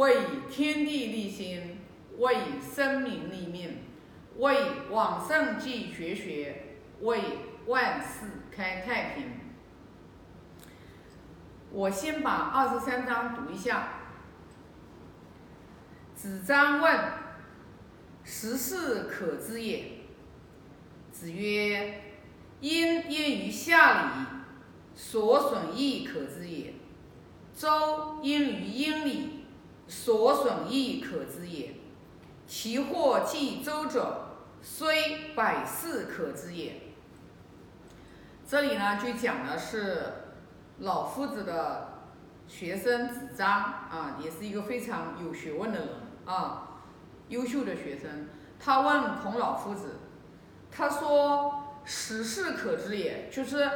为天地立心，为生民立命，为往圣继绝学，为万世开太平。我先把二十三章读一下。子张问：“十事可知也？”子曰：“因焉于下礼，所损益可知也。周因于殷礼。”所损益可知也，其祸既周者，虽百世可知也。这里呢，就讲的是老夫子的学生子张啊，也是一个非常有学问的人啊，优秀的学生。他问孔老夫子，他说：“十世可知也，就是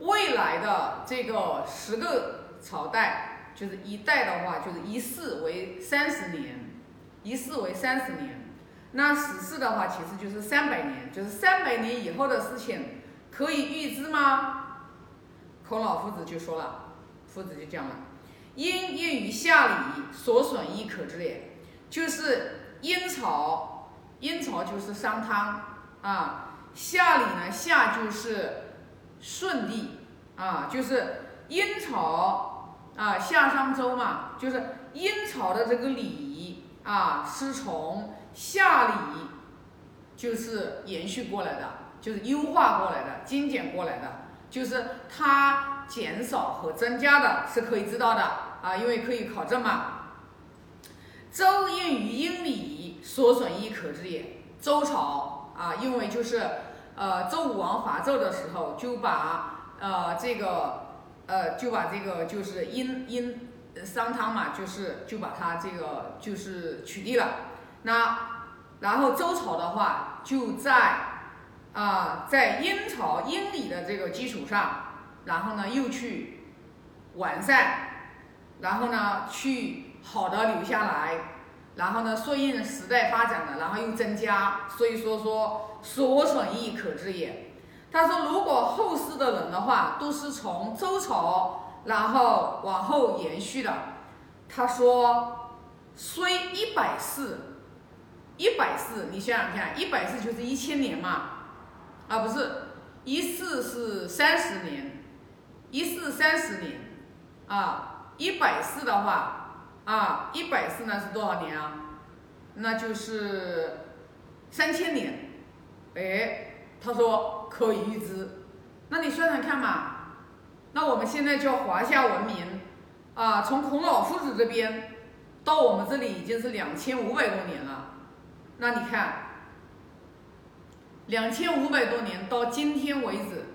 未来的这个十个朝代。”就是一代的话，就是一世为三十年，一世为三十年。那十世的话，其实就是三百年，就是三百年以后的事情，可以预知吗？孔老夫子就说了，夫子就讲了：殷殷于夏礼，所损益可知也。就是殷朝，殷朝就是商汤啊，夏礼呢，夏就是舜帝啊，就是殷朝。啊，夏商周嘛，就是殷朝的这个礼啊，是从夏礼就是延续过来的，就是优化过来的，精简过来的，就是它减少和增加的，是可以知道的啊，因为可以考证嘛。周应于殷礼，所损益可知也。周朝啊，因为就是呃，周武王伐纣的时候，就把呃这个。呃，就把这个就是殷殷商汤嘛，就是就把他这个就是取缔了。那然后周朝的话，就在啊在殷朝殷礼的这个基础上，然后呢又去完善，然后呢去好的留下来，然后呢顺应时代发展的，然后又增加。所以说说所损益可知也。他说：“如果后世的人的话，都是从周朝然后往后延续的。”他说：“虽一百世，一百世，你想想看，一百世就是一千年嘛？啊，不是，一世是三十年，一世三十年，啊，一百世的话，啊，一百世呢是多少年啊？那就是三千年，哎。”他说可以预知，那你算算看嘛？那我们现在叫华夏文明啊，从孔老夫子这边到我们这里已经是两千五百多年了。那你看，两千五百多年到今天为止，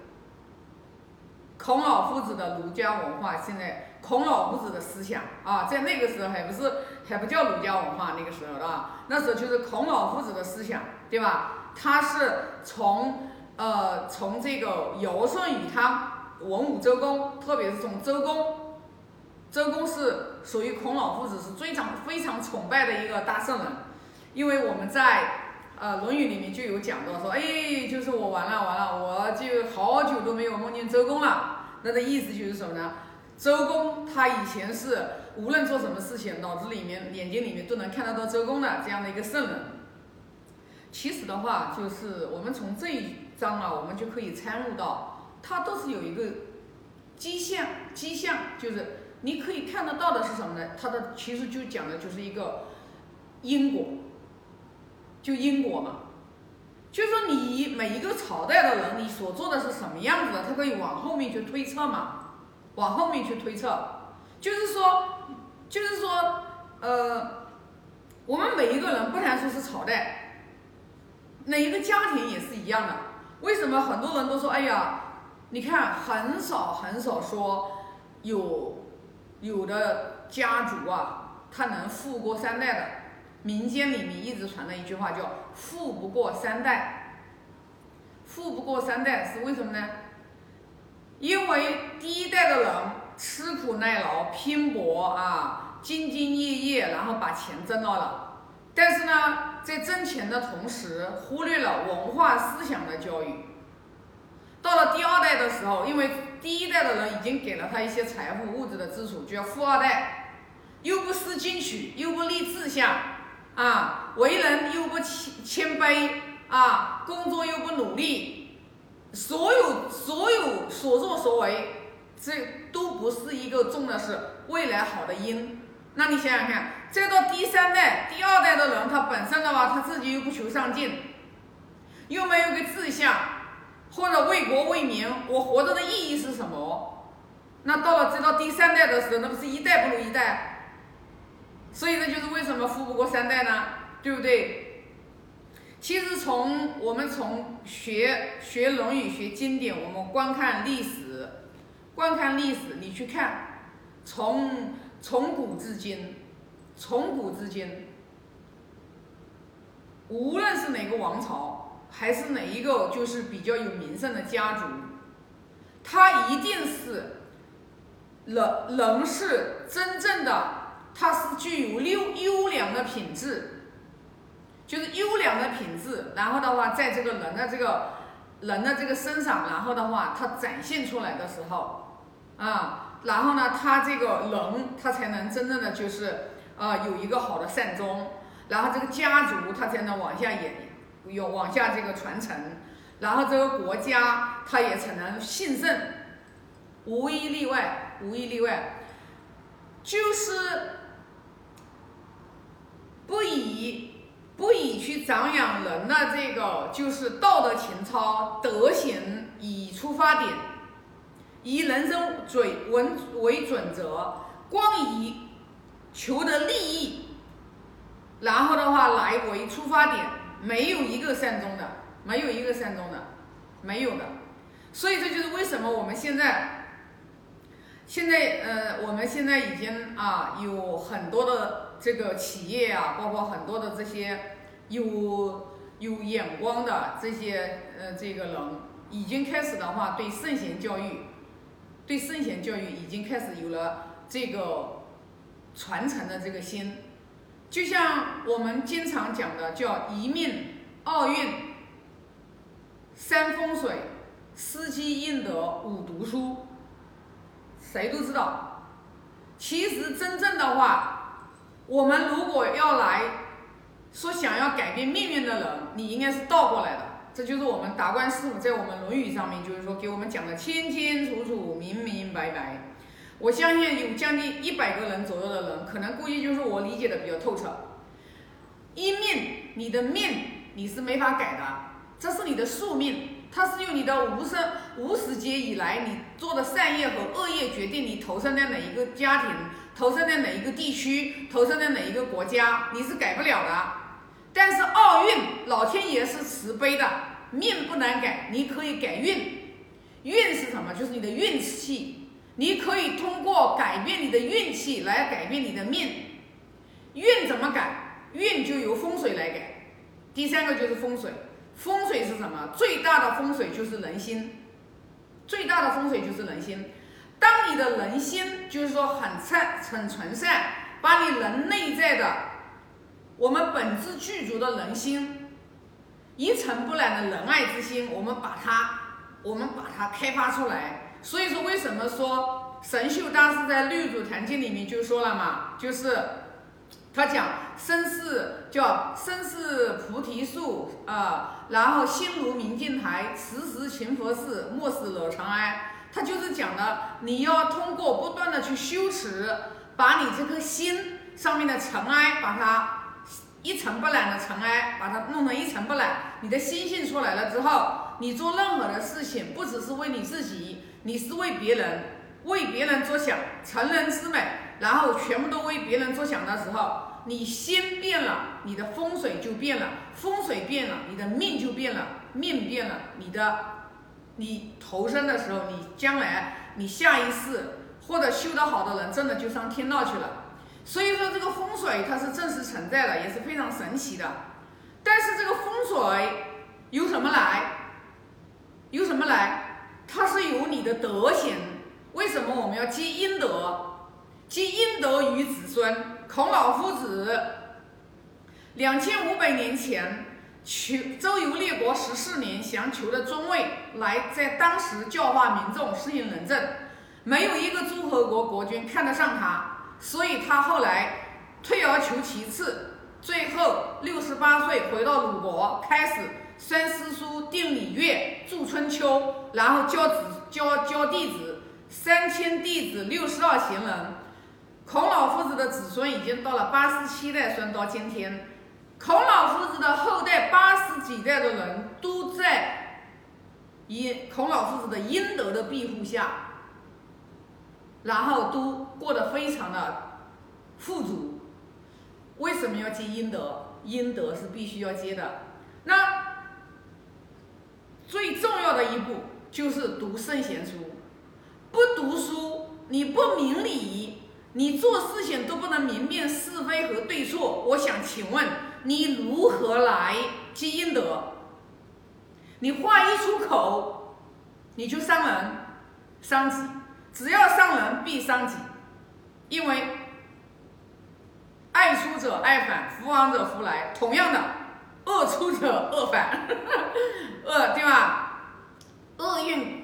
孔老夫子的儒家文化，现在孔老夫子的思想啊，在那个时候还不是还不叫儒家文化，那个时候啊，那时候就是孔老夫子的思想，对吧？他是从呃从这个尧舜禹汤文武周公，特别是从周公，周公是属于孔老夫子是非常非常崇拜的一个大圣人，因为我们在呃《论语》里面就有讲到说，哎，就是我完了完了，我就好久都没有梦见周公了。那的意思就是什么呢？周公他以前是无论做什么事情，脑子里面眼睛里面都能看得到周公的这样的一个圣人。其实的话，就是我们从这一章啊，我们就可以参悟到，它都是有一个迹象，迹象就是你可以看得到的是什么呢？它的其实就讲的就是一个因果，就因果嘛，就是说你每一个朝代的人，你所做的是什么样子的，它可以往后面去推测嘛，往后面去推测，就是说，就是说，呃，我们每一个人不谈说是朝代。哪一个家庭也是一样的？为什么很多人都说：“哎呀，你看很少很少说有有的家族啊，他能富过三代的。”民间里面一直传的一句话叫“富不过三代”。富不过三代是为什么呢？因为第一代的人吃苦耐劳、拼搏啊，兢兢业业，然后把钱挣到了。但是呢，在挣钱的同时，忽略了文化思想的教育。到了第二代的时候，因为第一代的人已经给了他一些财富、物质的支础，就要富二代。又不思进取，又不立志向，啊，为人又不谦谦卑，啊，工作又不努力，所有所有所作所为，这都不是一个种的是未来好的因。那你想想看，再到第三代、第二代的人，他本身的话，他自己又不求上进，又没有个志向，或者为国为民，我活着的意义是什么？那到了再到第三代的时候，那不是一代不如一代？所以这就是为什么富不过三代呢？对不对？其实从我们从学学《论语》学经典，我们观看历史，观看历史，你去看，从。从古至今，从古至今，无论是哪个王朝，还是哪一个就是比较有名声的家族，他一定是人人是真正的，他是具有优优良的品质，就是优良的品质。然后的话，在这个人的这个人的这个身上，然后的话，他展现出来的时候，啊。然后呢，他这个人他才能真正的就是啊有一个好的善终，然后这个家族他才能往下演有往下这个传承，然后这个国家他也才能兴盛，无一例外，无一例外，就是不以不以去长养人的这个就是道德情操德行以出发点。以人生准为为准则，光以求得利益，然后的话来为出发点，没有一个善终的，没有一个善终的，没有的。所以这就是为什么我们现在，现在呃，我们现在已经啊有很多的这个企业啊，包括很多的这些有有眼光的这些呃这个人，已经开始的话对圣贤教育。对圣贤教育已经开始有了这个传承的这个心，就像我们经常讲的，叫一命二运三风水四积阴德五读书，谁都知道。其实真正的话，我们如果要来说想要改变命运的人，你应该是倒过来的。这就是我们达观师傅在我们《论语》上面，就是说给我们讲的清清楚楚、明明白白。我相信有将近一百个人左右的人，可能估计就是我理解的比较透彻。一命，你的命你是没法改的，这是你的宿命，它是由你的无生无始劫以来你做的善业和恶业决定你投生在哪一个家庭，投生在哪一个地区，投生在哪一个国家，你是改不了的。但是奥运，老天爷是慈悲的，命不难改，你可以改运。运是什么？就是你的运气，你可以通过改变你的运气来改变你的命。运怎么改？运就由风水来改。第三个就是风水，风水是什么？最大的风水就是人心，最大的风水就是人心。当你的人心就是说很善、很纯善，把你人内在的。我们本质具足的人心，一尘不染的仁爱之心，我们把它，我们把它开发出来。所以说，为什么说神秀大师在《六祖坛经》里面就说了嘛？就是他讲身是叫身是菩提树啊，然后心如明镜台，时时勤佛事，莫使惹尘埃。他就是讲的，你要通过不断的去修持，把你这颗心上面的尘埃，把它。一尘不染的尘埃，把它弄成一尘不染。你的心性出来了之后，你做任何的事情，不只是为你自己，你是为别人，为别人着想，成人之美。然后全部都为别人着想的时候，你心变了，你的风水就变了，风水变了，你的命就变了，命变了，你的，你投生的时候，你将来，你下一世或者修得好的人，真的就上天道去了。所以说这个风水它是真实存在的，也是非常神奇的。但是这个风水由什么来？由什么来？它是由你的德行。为什么我们要积阴德？积阴德于子孙。孔老夫子两千五百年前求周游列国十四年，想求的尊位，来在当时教化民众，实行仁政，没有一个诸侯国国君看得上他。所以他后来退而求其次，最后六十八岁回到鲁国，开始宣诗书、定礼乐、著春秋，然后教子教教弟子三千弟子六十二贤人。孔老夫子的子孙已经到了八十七代，孙到今天，孔老夫子的后代八十几代的人都在因孔老夫子的阴德的庇护下，然后都过得非常的富足。为什么要接阴德？阴德是必须要接的。那最重要的一步就是读圣贤书，不读书，你不明理。你做事情都不能明辨是非和对错，我想请问你如何来积阴德？你话一出口，你就伤人伤己，只要伤人必伤己，因为爱出者爱返，福往者福来。同样的，恶出者恶返，恶对吧？厄运。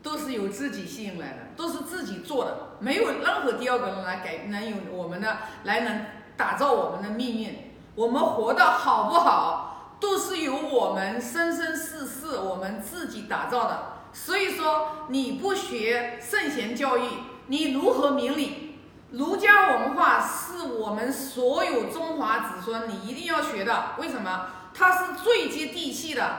都是由自己吸引来的，都是自己做的，没有任何第二个人来改，能有我们的来能打造我们的命运。我们活得好不好，都是由我们生生世世我们自己打造的。所以说，你不学圣贤教育，你如何明理？儒家文化是我们所有中华子孙你一定要学的。为什么？它是最接地气的，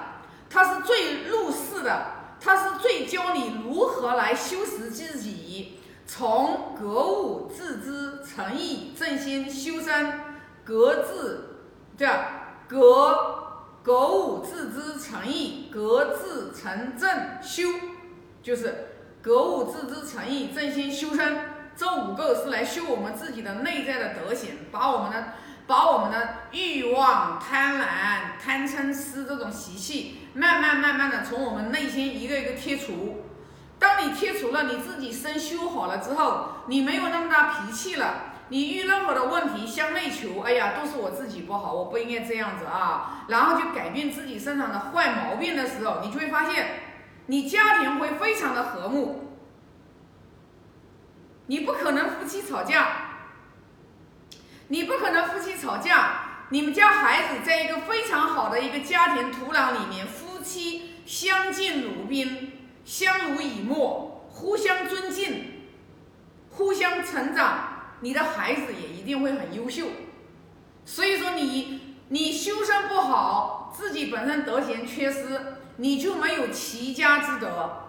它是最入世的。它是最教你如何来修持自己，从格物致知、诚意正心修身，格致这样格格物致知、诚意格致成正修，就是格物致知、诚意正心修身这五个是来修我们自己的内在的德行，把我们的。把我们的欲望、贪婪、贪嗔痴这种习气，慢慢慢慢的从我们内心一个一个剔除。当你剔除了，你自己身修好了之后，你没有那么大脾气了。你遇任何的问题向内求，哎呀，都是我自己不好，我不应该这样子啊。然后就改变自己身上的坏毛病的时候，你就会发现，你家庭会非常的和睦。你不可能夫妻吵架。你不可能夫妻吵架，你们家孩子在一个非常好的一个家庭土壤里面，夫妻相敬如宾，相濡以沫，互相尊敬，互相成长，你的孩子也一定会很优秀。所以说，你你修身不好，自己本身德行缺失，你就没有齐家之德。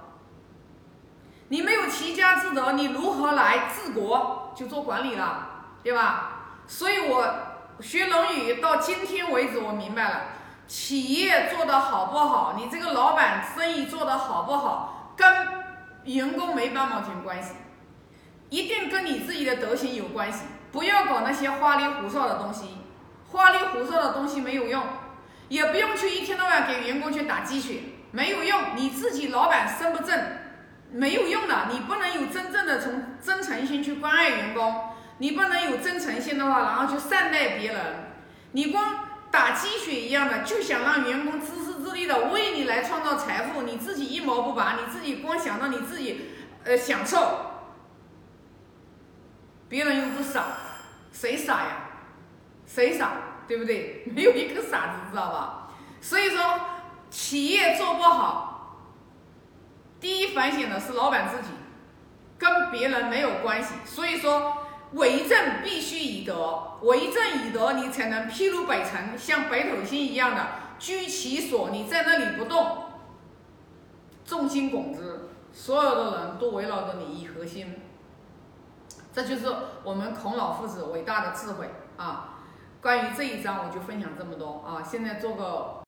你没有齐家之德，你如何来治国？就做管理了，对吧？所以，我学《论语》到今天为止，我明白了，企业做得好不好，你这个老板生意做得好不好，跟员工没半毛钱关系，一定跟你自己的德行有关系。不要搞那些花里胡哨的东西，花里胡哨的东西没有用，也不用去一天到晚给员工去打鸡血，没有用。你自己老板身不正，没有用的，你不能有真正的从真诚心去关爱员工。你不能有真诚心的话，然后去善待别人。你光打鸡血一样的，就想让员工自私自利的为你来创造财富，你自己一毛不拔，你自己光想到你自己呃享受，别人又不傻，谁傻呀？谁傻？对不对？没有一个傻子，知道吧？所以说，企业做不好，反省的是老板自己，跟别人没有关系。所以说。为政必须以德，为政以德，你才能披如北辰，像北斗星一样的居其所。你在那里不动，众星拱之，所有的人都围绕着你一核心。这就是我们孔老夫子伟大的智慧啊！关于这一章，我就分享这么多啊！现在做个。